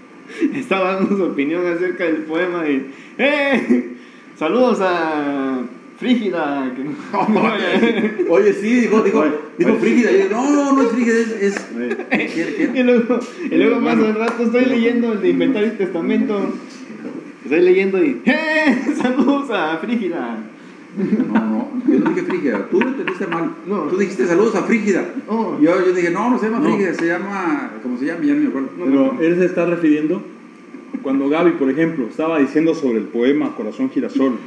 estaba dando su opinión acerca del poema y ¡Eh! Saludos a Frígida. que- Oye, sí, dijo, dijo, Oye, dijo oye. Frígida. Yo, no, no, no es Frígida, es. es y luego más al rato estoy leyendo el de Inventario y Testamento. Estoy leyendo y ¡Eh! Saludos a Frígida. No, no, yo no dije Frígida, tú lo entendiste mal. No. Tú dijiste saludos a Frígida. Oh. Yo, yo dije, no, no se llama No. Frígida, se llama, ¿cómo se llama? Ya no me acuerdo. Pero él se está refiriendo cuando Gaby, por ejemplo, estaba diciendo sobre el poema Corazón Girasol,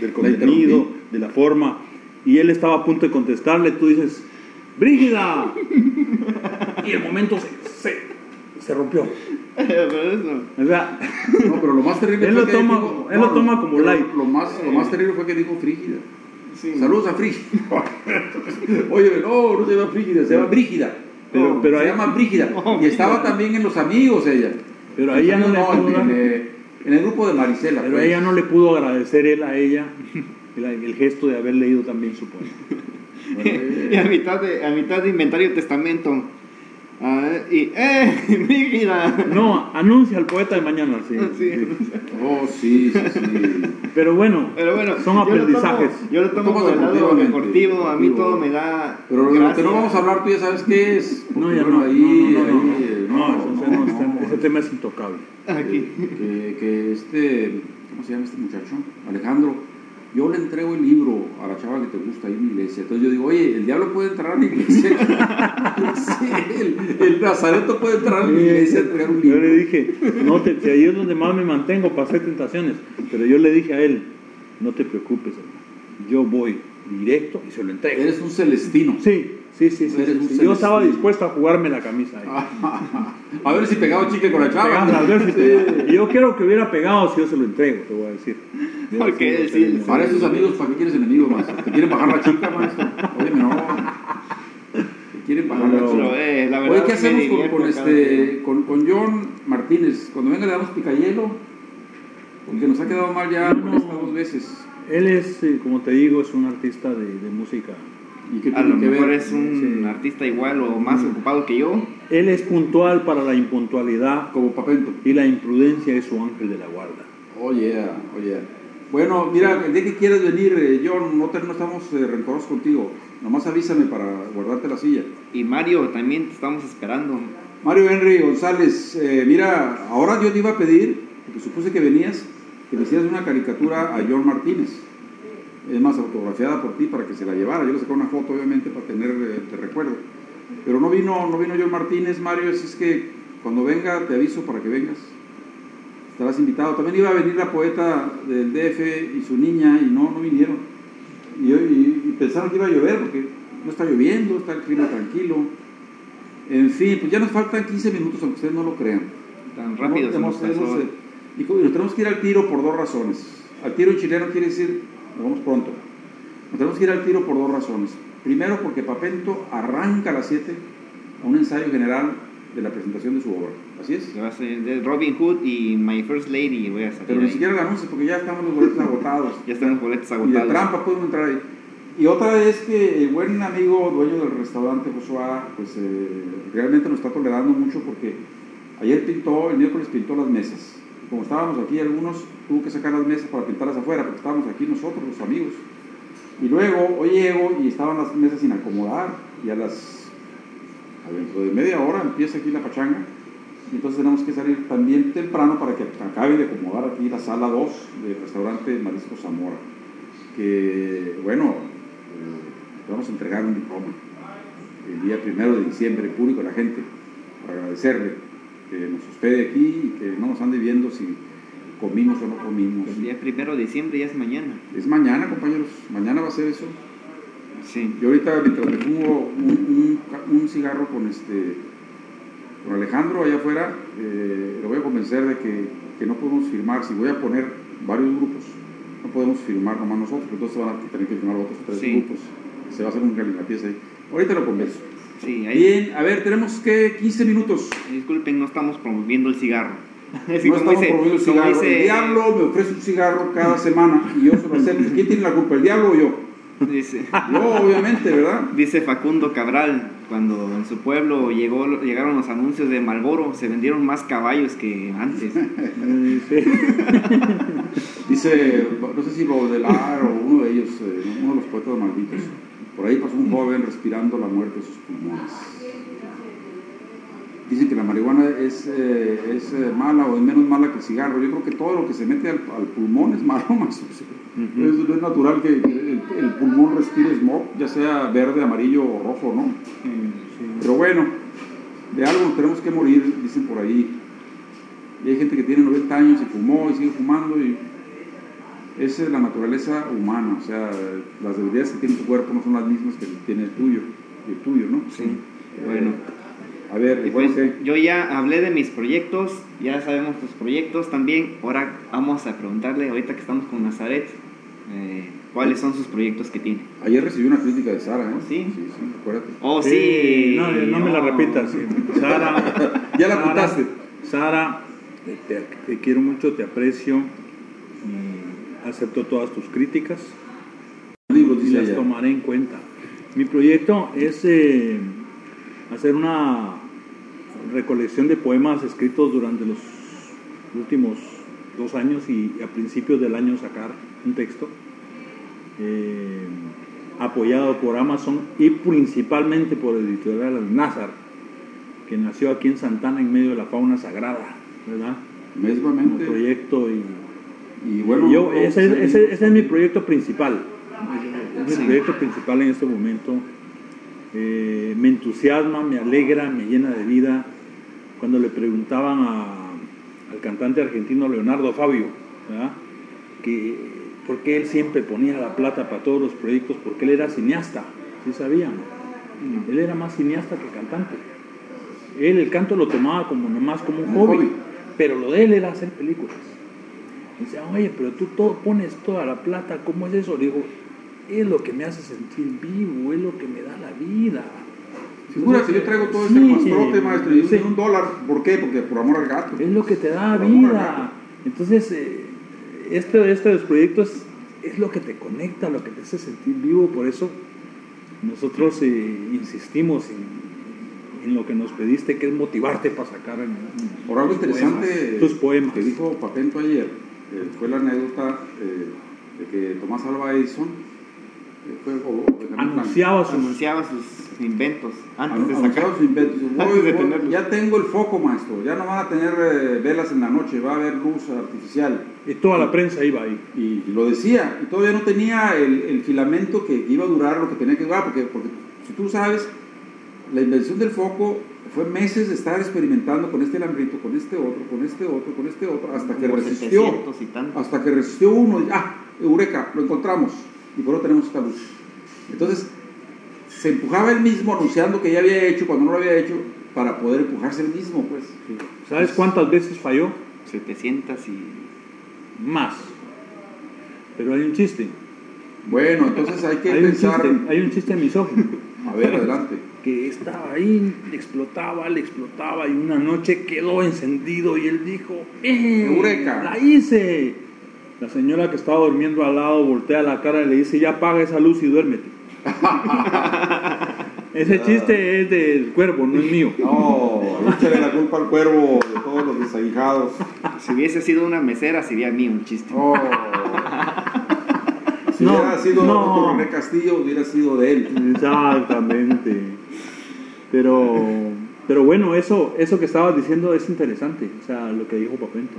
del contenido, de la forma, y él estaba a punto de contestarle, tú dices, Brígida. Y el momento se, se, se rompió. Pero eso. O sea, No, pero lo más terrible Él fue lo que toma- dijo- él lo toma como light. Lo más, lo más terrible fue que dijo Frígida. Sí. Saludos a Frígida. Oye, no, no se llama Frígida, se llama Brígida. Pero- pero se ahí- llama Brígida. Oh, y estaba también en Los Amigos ella. Pero ahí ya no le en, pudo en, eh, en el grupo de Marisela. pero pues. ella no le pudo agradecer él a ella el, el gesto de haber leído también su poema. Bueno, eh, y a mitad de, a mitad de inventario testamento. Ah, y ¡eh! ¡Brígida! No, anuncia al poeta de mañana, sí. Sí. Oh, sí, sí, sí. Pero bueno, Pero bueno, son yo lo tomo- aprendizajes. Yo lo tomo por el lado deportivo, a mí todo me da. Pero lo que no vamos a hablar, tú ya sabes qué es. No, ya bueno, no, ahí, no, no, no, ahí, eh, no, no, ese, no, no, no, está- no. ese tema es intocable. Aquí. que, que este, ¿cómo se llama este muchacho? Alejandro, yo le entrego el libro a la chava que te gusta ahí en la iglesia. Entonces yo digo, oye, el diablo puede entrar a la iglesia. sí, el, el nazareto puede entrar a la iglesia a entregar un Yo le dije, no te, si ahí es donde más me mantengo para hacer tentaciones. Pero yo le dije a él, no te preocupes, hermano. Yo voy directo y se lo entrego. Eres un celestino. Sí, sí, sí. sí, Eres sí, un sí. Yo estaba dispuesto a jugarme la camisa ahí. a ver si pegaba chicle con la chava. Pegaba, a ver si. Y yo quiero que hubiera pegado si yo se lo entrego, te voy a decir. ¿Por qué decir? Para esos amigos, ¿para qué quieres enemigos, maestro? ¿Te quieren bajar la chica, maestro? Óyeme, no. Te quieren bajar la chica. Pero, eh, la verdad Oye, ¿qué hacemos con, este, con, con John Martínez? Cuando venga le damos picayelo. Porque nos ha quedado mal ya por estas dos veces. Él es, eh, como te digo, es un artista de, de música. ¿Y qué A lo que mejor ver? es un Sí. artista igual o más ocupado que yo. Él es puntual para la impuntualidad Como Papento. y la imprudencia es su ángel de la guarda. Oye, oye. Bueno, mira, el día que quieras venir, eh, John, no, te- no estamos eh, rencorosos contigo. Nomás avísame para guardarte la silla. Y Mario, también te estamos esperando. Mario Henry González, eh, mira, ahora yo te iba a pedir, porque supuse que venías, que le hicieras una caricatura a John Martínez. Es más, autografiada por ti para que se la llevara. Yo le saqué una foto, obviamente, para tener de recuerdo. Pero no vino, no vino John Martínez, Mario, así es que cuando venga te aviso para que vengas. Estarás invitado. También iba a venir la poeta del DF y su niña y no, no vinieron. Y, y- y pensaron que iba a llover porque no está lloviendo, está el clima tranquilo. En fin, pues ya nos faltan 15 minutos, aunque ustedes no lo crean. Tan rápido se nos Hemos- hemos, pasó. eh, y nos tenemos que ir al tiro por dos razones. Al tiro en chileno quiere decir, nos vamos pronto. Nos tenemos que ir al tiro por dos razones. Primero, porque Papento arranca a las 7 a un ensayo general de la presentación de su obra. Así es. Va a ser de Robin Hood y My First Lady. Voy a salir Pero ni ahí. siquiera la anuncia porque ya estamos los boletos agotados. Ya están los boletos Y de agotados. trampa podemos entrar ahí. Y otra es que el buen amigo dueño del restaurante Joshua, pues eh, realmente nos está tolerando mucho porque ayer pintó, el miércoles pintó las mesas. Como estábamos aquí, algunos tuvo que sacar las mesas para pintarlas afuera, porque estábamos aquí nosotros, los amigos. Y luego, hoy llego y estaban las mesas sin acomodar, y a las. dentro de media hora empieza aquí la pachanga. Y entonces tenemos que salir también temprano para que acabe de acomodar aquí la sala 2 del restaurante Marisco Zamora. Que, bueno, eh, vamos a entregar un diploma el día primero de diciembre, público a la gente, para agradecerle que nos hospede aquí y que no nos ande viendo si comimos o no comimos. El día primero de diciembre ya es mañana. Es mañana, compañeros, mañana va a ser eso. Sí. Yo ahorita mientras me fumo un, un ca- un cigarro con este con Alejandro allá afuera, eh, lo voy a convencer de que, que no podemos firmar, si voy a poner varios grupos, no podemos firmar nomás nosotros, entonces van a tener que firmar otros tres Sí. grupos. Se va a hacer un galimatías ahí. Ahorita lo convenzo. Sí, ahí. Bien, a ver, tenemos que 15 minutos. Disculpen, no estamos promoviendo el cigarro. Es No estamos dice- promoviendo el cigarro. dice- El diablo me ofrece un cigarro cada semana y yo se lo acepto. ¿Quién tiene la culpa, el diablo o yo? Dice, Yo, obviamente, ¿verdad? dice Facundo Cabral, cuando en su pueblo llegó, llegaron los anuncios de Malboro, se vendieron más caballos que antes. Dice, no sé si Baudelaire o uno de ellos, eh, uno de los poetas malditos, por ahí pasó un joven respirando la muerte de sus pulmones. Dicen que la marihuana es, eh, es eh, mala o es menos mala que el cigarro. Yo creo que todo lo que se mete al, al pulmón es malo, más. Ujú. es, es natural que, el, el pulmón respire smog, ya sea verde, amarillo o rojo, ¿no? Pero bueno, de algo nos tenemos que morir, dicen por ahí. Y hay gente que tiene 90 años y fumó y sigue fumando y esa es la naturaleza humana, o sea, las debilidades que tiene tu cuerpo no son las mismas que tiene el tuyo, el tuyo, ¿no? Sí. Bueno. A ver, Y bueno, pues, yo ya hablé de mis proyectos, ya sabemos tus proyectos también. Ahora vamos a preguntarle, ahorita que estamos con Nazaret, eh, cuáles son sus proyectos que tiene. Ayer recibí una crítica de Sara, ¿eh? ¿Sí? Sí, sí, acuérdate. Oh, Sí, sí. No, no me la repitas. sí. Sara. Ya la apuntaste. Sara, te, te- te quiero mucho, te aprecio acepto todas tus críticas y las tomaré en cuenta. Mi proyecto es eh, hacer una recolección de poemas escritos durante los últimos dos años y a principios del año sacar un texto eh, apoyado por Amazon y principalmente por Editorial Nazar, que nació aquí en Santana en medio de la fauna sagrada, ¿verdad? Como Mesmamente. proyecto y Y bueno, yo, ese, sí. ese- ese es mi proyecto principal. Es mi proyecto principal en este momento. Eh, me entusiasma, me alegra, me llena de vida. Cuando le preguntaban a- al cantante argentino Leonardo Fabio, ¿verdad? que por qué él siempre ponía la plata para todos los proyectos, porque él era cineasta, ¿sí sabían? Él era más cineasta que cantante. Él el canto lo tomaba como nomás como un Un hobby, hobby. pero lo de él era hacer películas. Decía, oye, pero tú todo, pones toda la plata, ¿cómo es eso? Le digo, es lo que me hace sentir vivo, es lo que me da la vida. Figúrate, yo traigo todo Sí, este mastrote, maestro, y sí. un dólar. ¿Por qué? Porque por amor al gato. Es lo que te da Por vida. Entonces, eh, este, este de los proyectos es lo que te conecta, lo que te hace sentir vivo, por eso nosotros eh, insistimos en, en, lo que nos pediste, que es motivarte para sacar en, por algo interesante poemas, tus poemas. que dijo Papento ayer, eh, fue la anécdota eh, de que Tomás Alva Edison eh, fue, o, anunciaba, sus, anunciaba sus inventos antes de anunciaba sacar sus inventos. antes Voy, de voy, ya tengo el foco, maestro, ya no van a tener eh, velas en la noche, va a haber luz artificial. Y toda la prensa iba ahí. Y, y lo decía, y todavía no tenía el, el filamento que iba a durar lo que tenía que durar, porque, porque si tú sabes, la invención del foco fue meses de estar experimentando con este alambrito, con este otro, con este otro, con este otro, hasta que resistió. 700 y tanto. Hasta que resistió uno y ah, eureka, lo encontramos. Y por eso tenemos esta luz. Entonces, se empujaba él mismo anunciando que ya había hecho cuando no lo había hecho para poder empujarse él mismo, pues. ¿Sabes cuántas veces falló? 700 y Más. Pero hay un chiste. Bueno, entonces hay que Hay un pensar. chiste, hay un chiste misógino. A ver, adelante. Que estaba ahí, le explotaba, le explotaba y una noche quedó encendido y él dijo, ¡Eh, ¡Eureka! ¡La hice! La señora que estaba durmiendo al lado voltea la cara y le dice, ya apaga esa luz y duérmete. Ese chiste es del cuervo, no es mío. No, échale la culpa al cuervo de todos los desaguijados. si hubiese sido una mesera sería a mí un chiste. Oh. Si No, hubiera sido no. René Castillo, hubiera sido de él. Exactamente. Pero, pero bueno, eso, eso que estabas diciendo es interesante, o sea, lo que dijo Papento.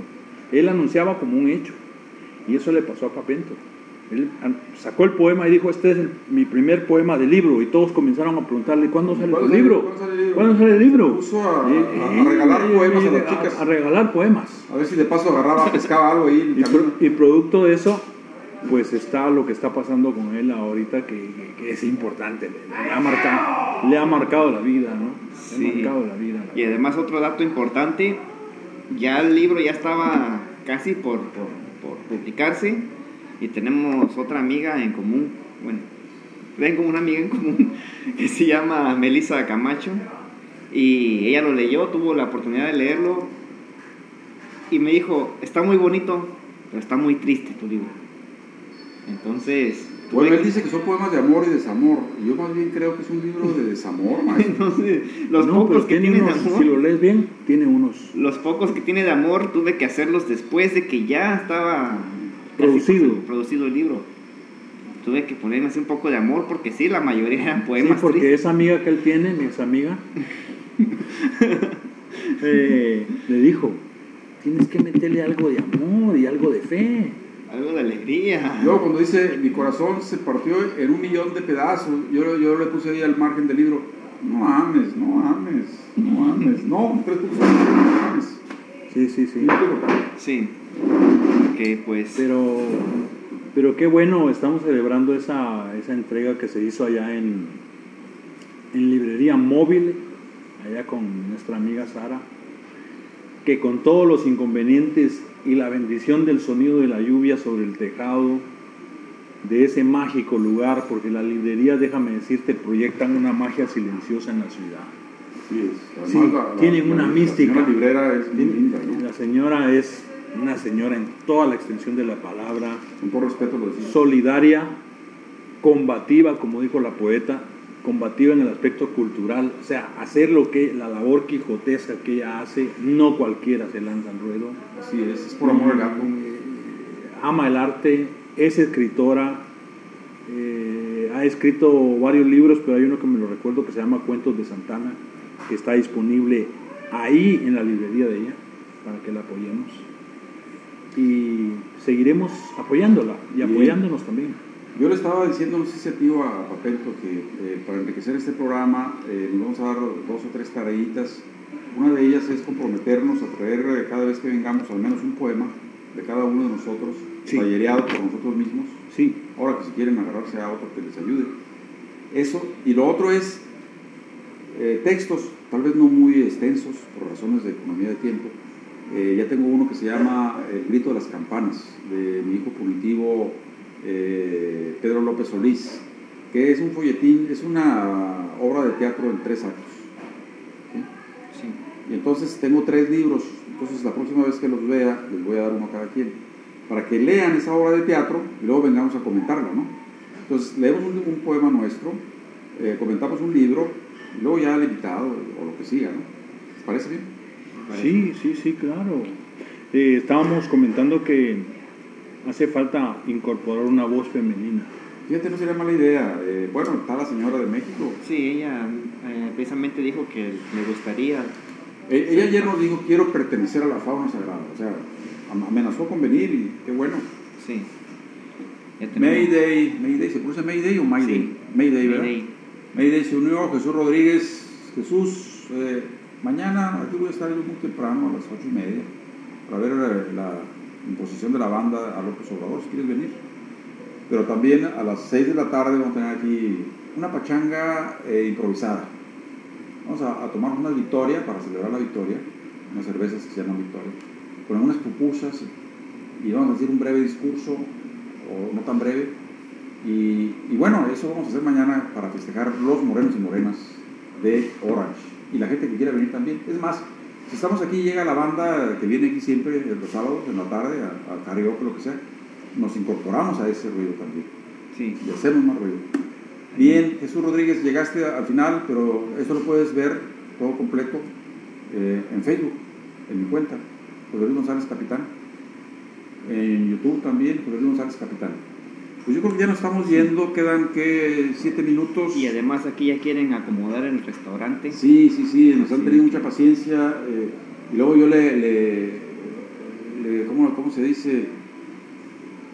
Él anunciaba como un hecho, y eso le pasó a Papento. Él sacó el poema y dijo, este es el- mi primer poema de libro, y todos comenzaron a preguntarle, ¿cuándo sale ¿Cuándo tu sale- libro? cuándo sale el libro? ¿Cuándo sale el libro? Se puso a- Eh, a- a regalar poemas a las a- chicas. A, regalar poemas. A ver si de paso agarraba, pescaba algo ahí Y, pro- y producto de eso, pues está lo que está pasando con él ahorita, que, que- que es importante, le, le ha marcado, le ha marcado la vida, ¿no? Le Sí. ha marcado la vida. la Y además otro dato importante, ya el libro ya estaba casi por, por, por publicarse y tenemos otra amiga en común, bueno, tengo una amiga en común que se llama Melissa Camacho y ella lo leyó, tuvo la oportunidad de leerlo y me dijo, está muy bonito, pero está muy triste tu libro. Entonces, Bueno, él que- dice que son poemas de amor y desamor. Y yo más bien creo que es un libro de desamor, maestro. entonces los no, pocos que tiene tiene de amor, si lo lees bien, tiene unos los pocos que tiene de amor tuve que hacerlos después de que ya estaba Producido. por- producido el libro. Tuve que ponerme así un poco de amor porque sí, la mayoría eran Sí, poemas porque tristes. esa amiga que él tiene, mi ex amiga, eh, le dijo, tienes que meterle algo de amor y algo de fe. Algo de alegría. Luego cuando dice, mi corazón se partió en un millón de pedazos, yo, yo le puse ahí al margen del libro, no ames, no ames, no ames, no, tres puntos, no ames. Sí, sí, sí. Yo Sí. Que pues Pero, pero qué bueno, estamos celebrando esa, esa entrega que se hizo allá en, en Librería Móvil, allá con nuestra amiga Sara, que con todos los inconvenientes y la bendición del sonido de la lluvia sobre el tejado de ese mágico lugar, porque las librerías, déjame decirte, proyectan una magia silenciosa en la ciudad. sí, es. Sí, tienen una mística. La señora librera es muy linda, ¿no? La señora es una señora en toda la extensión de la palabra, Con todo respeto lo decimos. solidaria, combativa, como dijo la poeta, combativa en el aspecto cultural, o sea, hacer lo que la labor quijotesca que ella hace, no cualquiera se lanza al ruedo. Así es, es por amor al gato. Eh, ama el arte, es escritora, eh, ha escrito varios libros, pero hay uno que me lo recuerdo que se llama Cuentos de Santana, que está disponible ahí en la librería de ella, para que la apoyemos. Y seguiremos apoyándola y Bien. apoyándonos también. Yo le estaba diciendo, no sé si a ti o a Papento, que eh, para enriquecer este programa eh, nos vamos a dar dos o tres tareitas. Una de ellas es comprometernos a traer eh, cada vez que vengamos al menos un poema de cada uno de nosotros, Sí. tallereado por nosotros mismos. Sí, Ahora que si quieren agarrarse a otro que les ayude. Eso. Y lo otro es eh, textos, tal vez no muy extensos por razones de economía de tiempo. Ya tengo uno que se llama El grito de las campanas, de mi hijo punitivo eh, Pedro López Solís, que es un folletín, es una obra de teatro en tres actos. ¿sí? sí. Y entonces tengo tres libros, entonces la próxima vez que los vea les voy a dar uno a cada quien. para que lean esa obra de teatro y luego vengamos a comentarla, ¿no? Entonces, leemos un, poema nuestro, eh, comentamos un libro y luego ya el invitado o lo que siga, ¿no? ¿Les parece bien? Sí, sí, sí, claro. Eh, estábamos comentando que hace falta incorporar una voz femenina. Fíjate, no sería mala idea. Eh, bueno, está la señora de México. Sí, ella precisamente dijo que le gustaría. E, ella ayer nos dijo, quiero pertenecer a la fauna sagrada. O sea, amenazó con venir y qué bueno. Sí. Mayday, Mayday, ¿se pronuncia Mayday o Mayday? Sí. Mayday, ¿verdad? Mayday. se unió Jesús Rodríguez. Jesús, eh, mañana aquí voy a estar yo muy temprano, a las ocho y media, para ver eh, la imposición de la banda a López Obrador, si quieres venir. Pero también a las seis de la tarde vamos a tener aquí una pachanga eh, improvisada. Vamos a, tomar una victoria para celebrar la victoria, unas cervezas que se llaman victoria con algunas pupusas y vamos a decir un breve discurso, o no tan breve. Y, bueno, eso vamos a hacer mañana para festejar los morenos y morenas de Orange. Y la gente que quiera venir también. Es más, estamos aquí, llega la banda que viene aquí siempre los sábados en la tarde, a, a karaoke, lo que sea, nos incorporamos a ese ruido también. Sí. Y hacemos más ruido. Bien, Jesús Rodríguez, llegaste al final, pero eso lo puedes ver todo completo eh, en Facebook, en mi cuenta. José Luis González Capitán. En YouTube también, José Luis González Capitán. Pues yo creo que ya nos estamos yendo, quedan que siete minutos. Y además aquí ya quieren acomodar el restaurante. Sí, sí, sí, nos han tenido mucha paciencia. Eh, y luego yo le, le, ¿cómo, ¿cómo, se dice?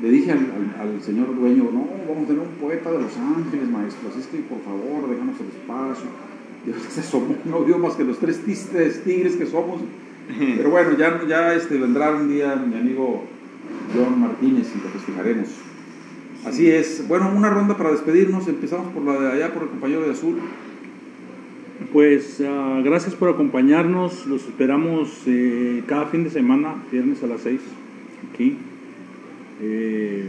Le dije al, al, señor dueño, no, vamos a tener un poeta de Los Ángeles, maestro, así es que por favor, déjanos el espacio. Y se somos, no dio más que los tres tigres que somos. Pero bueno, ya, ya este, vendrá un día mi amigo John Martínez y lo festejaremos. Así es. Bueno, una ronda para despedirnos. Empezamos por la de allá, por el compañero de Azul. Pues uh, gracias por acompañarnos. Los esperamos eh, cada fin de semana, viernes a las 6, aquí. Eh,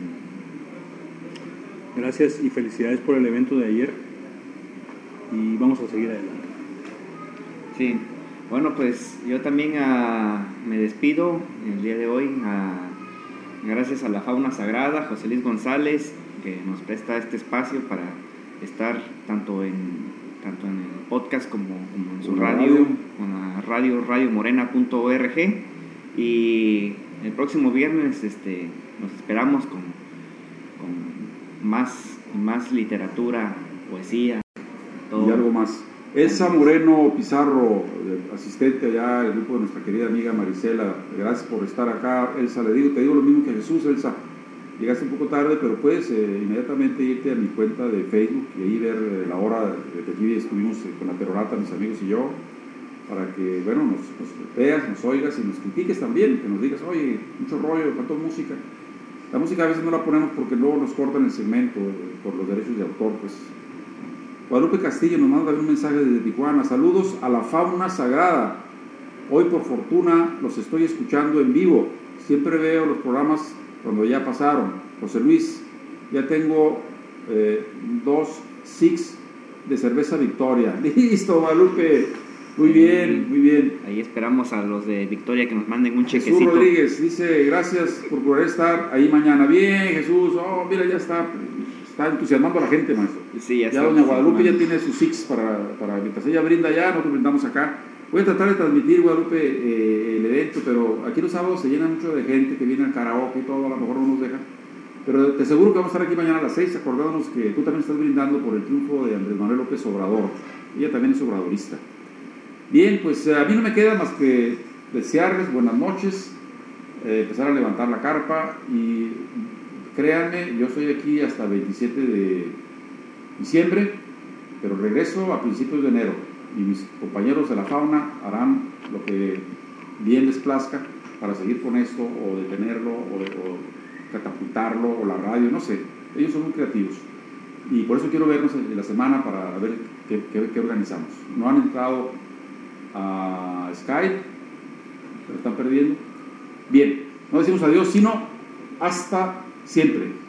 gracias y felicidades por el evento de ayer. Y vamos a seguir adelante. Sí, bueno, pues yo también ah, me despido el día de hoy. Ah, gracias a la fauna sagrada, José Luis González, que nos presta este espacio para estar tanto en, tanto en el podcast como, en su radio, con la radio radiomorena.org. Y el próximo viernes este, nos esperamos con, con más, más literatura, poesía. Todo. Y algo más. Elsa Moreno Pizarro, asistente allá del grupo de nuestra querida amiga Marisela, gracias por estar acá. Elsa, le digo, te digo lo mismo que Jesús, Elsa. Llegaste un poco tarde, pero puedes eh, inmediatamente irte a mi cuenta de Facebook y ahí ver eh, la hora de que aquí estuvimos eh, con la perorata, mis amigos y yo, para que, bueno, nos, veas, nos oigas y nos critiques también, que nos digas, oye, mucho rollo, faltó música. La música a veces no la ponemos porque luego nos cortan el segmento por los derechos de autor, pues Guadalupe Castillo nos manda un mensaje desde Tijuana. Saludos a la fauna sagrada. Hoy por fortuna los estoy escuchando en vivo. Siempre veo los programas cuando ya pasaron. José Luis, ya tengo eh, dos six de cerveza Victoria. Listo, Guadalupe. Muy bien, muy bien. Ahí esperamos a los de Victoria que nos manden un chequecito. Jesús Rodríguez dice, gracias por poder estar ahí mañana. Bien, Jesús. Oh, mira, ya está está entusiasmando a la gente, maestro. Sí, ya, ya doña Guadalupe ya tiene sus six para, para mientras ella brinda ya, nosotros brindamos acá. Voy a tratar de transmitir, Guadalupe, eh, el evento, pero aquí los sábados se llena mucho de gente que viene al karaoke y todo, a lo mejor no nos deja. Pero te aseguro que vamos a estar aquí mañana a las 6, acordándonos que tú también estás brindando por el triunfo de Andrés Manuel López Obrador. Ella también es obradorista. Bien, pues a mí no me queda más que desearles buenas noches, eh, empezar a levantar la carpa y Créanme, yo estoy aquí hasta el 27 de diciembre, pero regreso a principios de enero y mis compañeros de la fauna harán lo que bien les plazca para seguir con esto o detenerlo o, catapultarlo o la radio, no sé. Ellos son muy creativos y por eso quiero vernos en la semana para ver qué, qué organizamos. No han entrado a Skype, pero están perdiendo. Bien, no decimos adiós, sino hasta siempre.